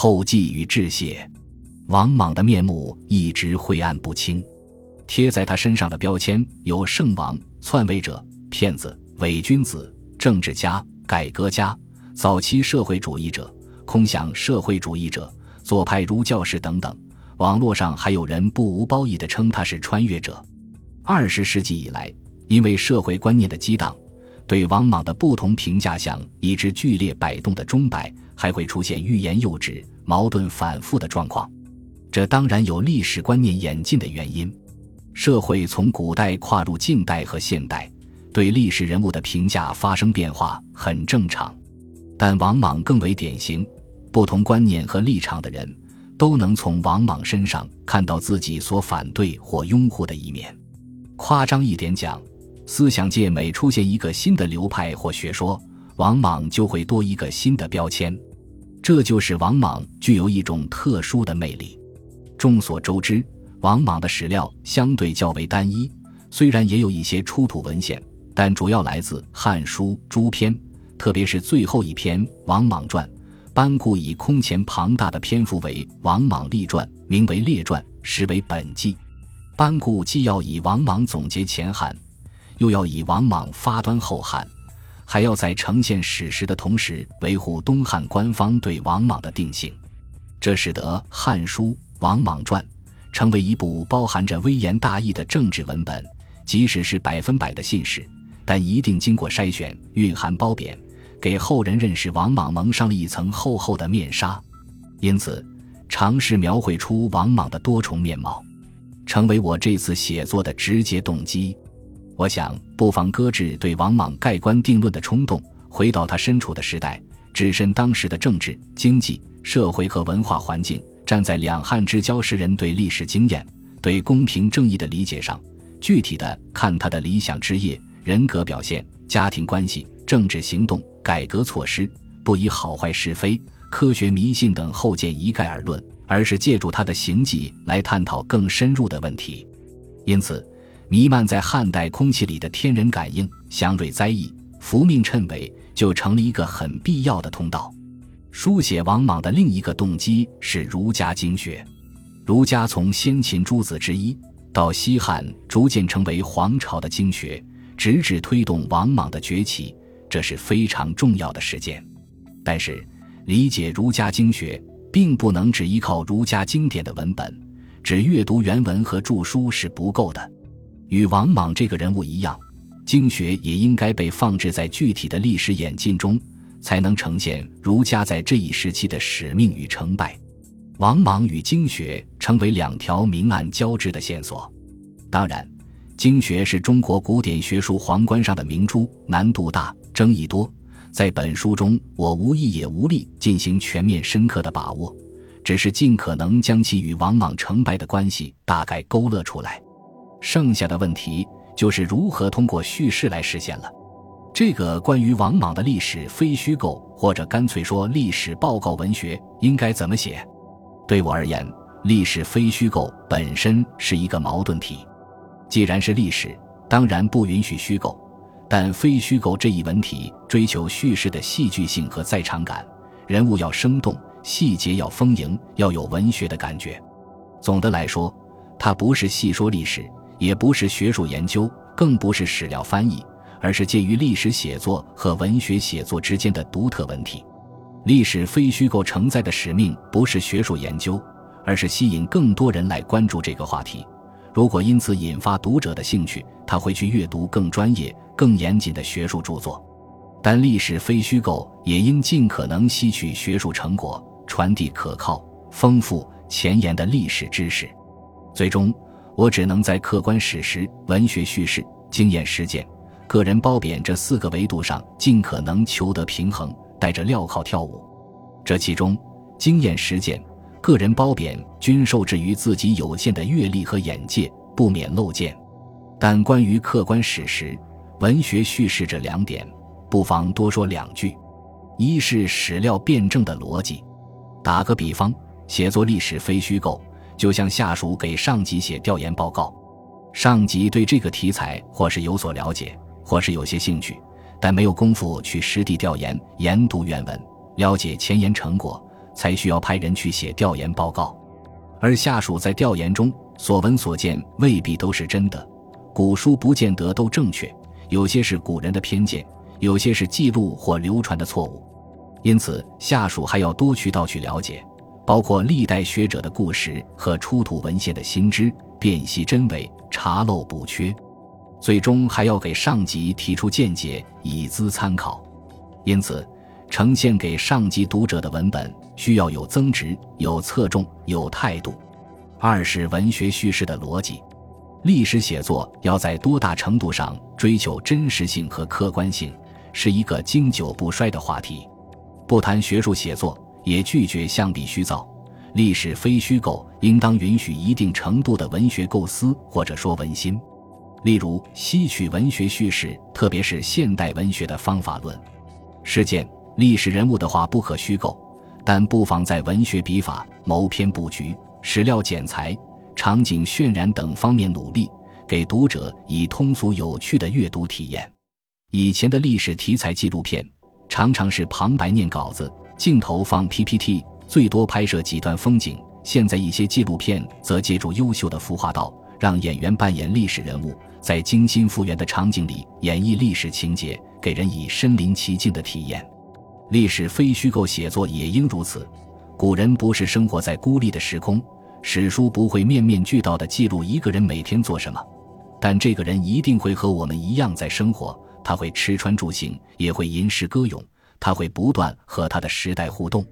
后继与致谢。王莽的面目一直晦暗不清，贴在他身上的标签有圣王、篡位者、骗子、伪君子、政治家、改革家、早期社会主义者、空想社会主义者、左派儒教士等等。网络上还有人不无褒义地称他是穿越者。二十世纪以来，因为社会观念的激荡，对王莽的不同评价像以致剧烈摆动的钟摆，还会出现欲言又止、矛盾反复的状况。这当然有历史观念演进的原因。社会从古代跨入近代和现代，对历史人物的评价发生变化很正常。但王莽更为典型，不同观念和立场的人都能从王莽身上看到自己所反对或拥护的一面。夸张一点讲，思想界每出现一个新的流派或学说，王莽就会多一个新的标签。这就是王莽具有一种特殊的魅力。众所周知，王莽的史料相对较为单一，虽然也有一些出土文献，但主要来自《汉书》诸篇，特别是最后一篇《王莽传》。班固以空前庞大的篇幅为《王莽立传》，名为《列传》，实为本纪。班固既要以王莽总结前汉，又要以王莽发端后汉，还要在呈现史实的同时维护东汉官方对王莽的定性，这使得《汉书》。《王莽传》成为一部包含着微言大义的政治文本，即使是百分百的信史，但一定经过筛选、蕴含褒贬，给后人认识王莽蒙上了一层厚厚的面纱。因此，尝试描绘出王莽的多重面貌，成为我这次写作的直接动机。我想，不妨搁置对王莽盖棺定论的冲动，回到他身处的时代，置身当时的政治、经济、社会和文化环境。站在两汉之交时人对历史经验、对公平正义的理解上，具体的看他的理想职业、人格表现、家庭关系、政治行动、改革措施，不以好坏是非、科学迷信等后见一概而论，而是借助他的行迹来探讨更深入的问题。因此，弥漫在汉代空气里的天人感应、祥瑞灾异、福命谶纬，就成了一个很必要的通道。书写王莽的另一个动机是儒家经学。儒家从先秦诸子之一到西汉逐渐成为皇朝的经学，直至推动王莽的崛起，这是非常重要的事件。但是，理解儒家经学并不能只依靠儒家经典的文本，只阅读原文和著书是不够的。与王莽这个人物一样，经学也应该被放置在具体的历史演进中。才能呈现儒家在这一时期的使命与成败。王莽与经学成为两条明暗交织的线索。当然，经学是中国古典学术皇冠上的明珠，难度大，争议多。在本书中，我无意也无力进行全面深刻的把握，只是尽可能将其与王莽成败的关系大概勾勒出来。剩下的问题就是如何通过叙事来实现了。这个关于王莽的历史非虚构，或者干脆说历史报告文学，应该怎么写？对我而言，历史非虚构本身是一个矛盾体。既然是历史，当然不允许虚构，但非虚构这一文体追求叙事的戏剧性和在场感，人物要生动，细节要丰盈，要有文学的感觉。总的来说，它不是细说历史，也不是学术研究，更不是史料翻译。而是介于历史写作和文学写作之间的独特文体。历史非虚构承载的使命不是学术研究，而是吸引更多人来关注这个话题。如果因此引发读者的兴趣，他会去阅读更专业、更严谨的学术著作。但历史非虚构也应尽可能吸取学术成果，传递可靠、丰富、前沿的历史知识。最终，我只能在客观史实、文学叙事、经验实践。个人褒贬这四个维度上尽可能求得平衡，带着镣铐跳舞。这其中，经验实践、个人褒贬均受制于自己有限的阅历和眼界，不免漏见。但关于客观史实、文学叙事这两点，不妨多说两句。一是史料辩证的逻辑。打个比方，写作历史非虚构，就像下属给上级写调研报告，上级对这个题材或是有所了解。或是有些兴趣，但没有功夫去实地调研、研读原文，了解前沿成果，才需要派人去写调研报告，而下属在调研中所闻所见未必都是真的，古书不见得都正确，有些是古人的偏见，有些是记录或流传的错误，因此下属还要多渠道去了解，包括历代学者的故事和出土文献的新知，辨析真伪，查漏补缺。最终还要给上级提出见解，以资参考。因此，呈现给上级读者的文本需要有增值、有侧重、有态度。二是文学叙事的逻辑，历史写作要在多大程度上追求真实性和客观性，是一个经久不衰的话题。不谈学术写作，也拒绝相比虚造。历史非虚构，应当允许一定程度的文学构思，或者说文心。例如，吸取文学叙事，特别是现代文学的方法论、事件、历史人物的话不可虚构，但不妨在文学笔法、谋篇布局、史料剪裁、场景渲染等方面努力，给读者以通俗有趣的阅读体验。以前的历史题材纪录片常常是旁白念稿子，镜头放 PPT，最多拍摄几段风景；现在一些纪录片则借助优秀的服化道。让演员扮演历史人物，在精心复原的场景里演绎历史情节，给人以身临其境的体验。历史非虚构写作也应如此。古人不是生活在孤立的时空，史书不会面面俱到地记录一个人每天做什么，但这个人一定会和我们一样在生活。他会吃穿住行，也会吟诗歌咏，他会不断和他的时代互动。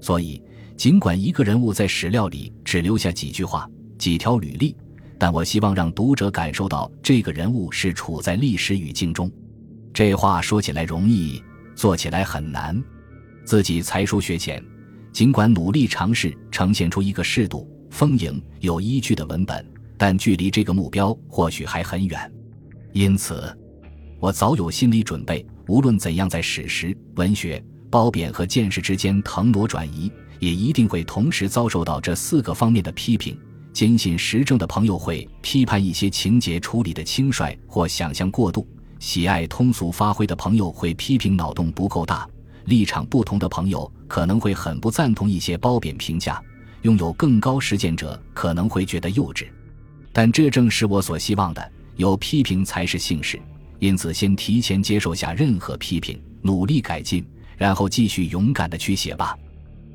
所以，尽管一个人物在史料里只留下几句话、几条履历。但我希望让读者感受到这个人物是处在历史语境中。这话说起来容易，做起来很难。自己才疏学浅，尽管努力尝试呈现出一个适度、丰盈、有依据的文本，但距离这个目标或许还很远。因此，我早有心理准备，无论怎样在史实、文学、褒贬和见识之间腾挪转移，也一定会同时遭受到这四个方面的批评。坚信实证的朋友会批判一些情节处理的轻率或想象过度；喜爱通俗发挥的朋友会批评脑洞不够大；立场不同的朋友可能会很不赞同一些褒贬评价；拥有更高实践者可能会觉得幼稚。但这正是我所希望的，有批评才是幸事。因此，先提前接受下任何批评，努力改进，然后继续勇敢的去写吧。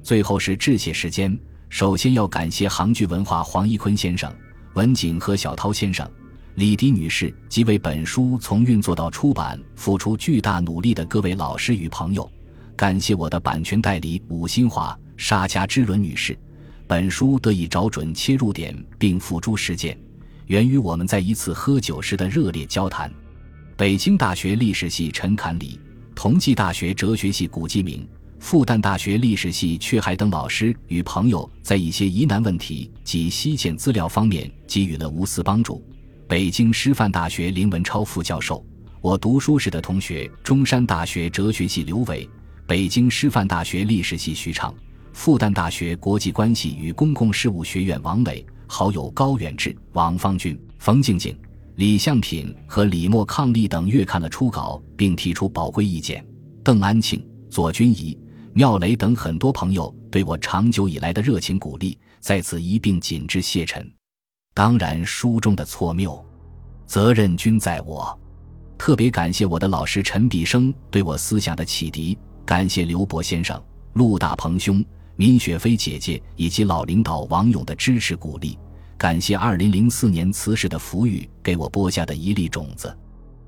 最后是致谢时间。首先要感谢杭剧文化黄一坤先生、文景和小涛先生、李迪女士及为本书从运作到出版付出巨大努力的各位老师与朋友。感谢我的版权代理武新华、沙家之伦女士。本书得以找准切入点并付诸实践，源于我们在一次喝酒时的热烈交谈。北京大学历史系陈侃礼，同济大学哲学系古继明。复旦大学历史系阙海等老师与朋友在一些疑难问题及西建资料方面给予了无私帮助。北京师范大学林文超副教授，我读书时的同学，中山大学哲学系刘伟，北京师范大学历史系徐畅，复旦大学国际关系与公共事务学院王磊，好友高远志、王方俊、冯静静、李相品和李默抗力等阅看了初稿，并提出宝贵意见。邓安庆、左君仪。妙雷等很多朋友对我长久以来的热情鼓励，在此一并谨致谢忱。当然，书中的错谬，责任均在我。特别感谢我的老师陈必生对我思想的启迪，感谢刘伯先生、陆大鹏兄、闵雪飞姐姐以及老领导王勇的支持鼓励，感谢二零零四年辞世的福玉给我播下的一粒种子，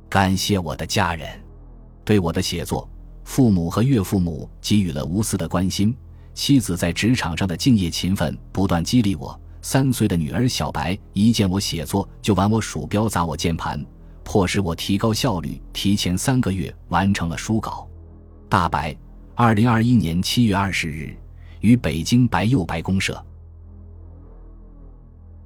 感谢我的家人对我的写作。父母和岳父母给予了无私的关心，妻子在职场上的敬业勤奋不断激励我。三岁的女儿小白一见我写作就玩我鼠标砸我键盘，迫使我提高效率，提前三个月完成了书稿。大白，二零二一年七月二十日，于北京白釉白公社。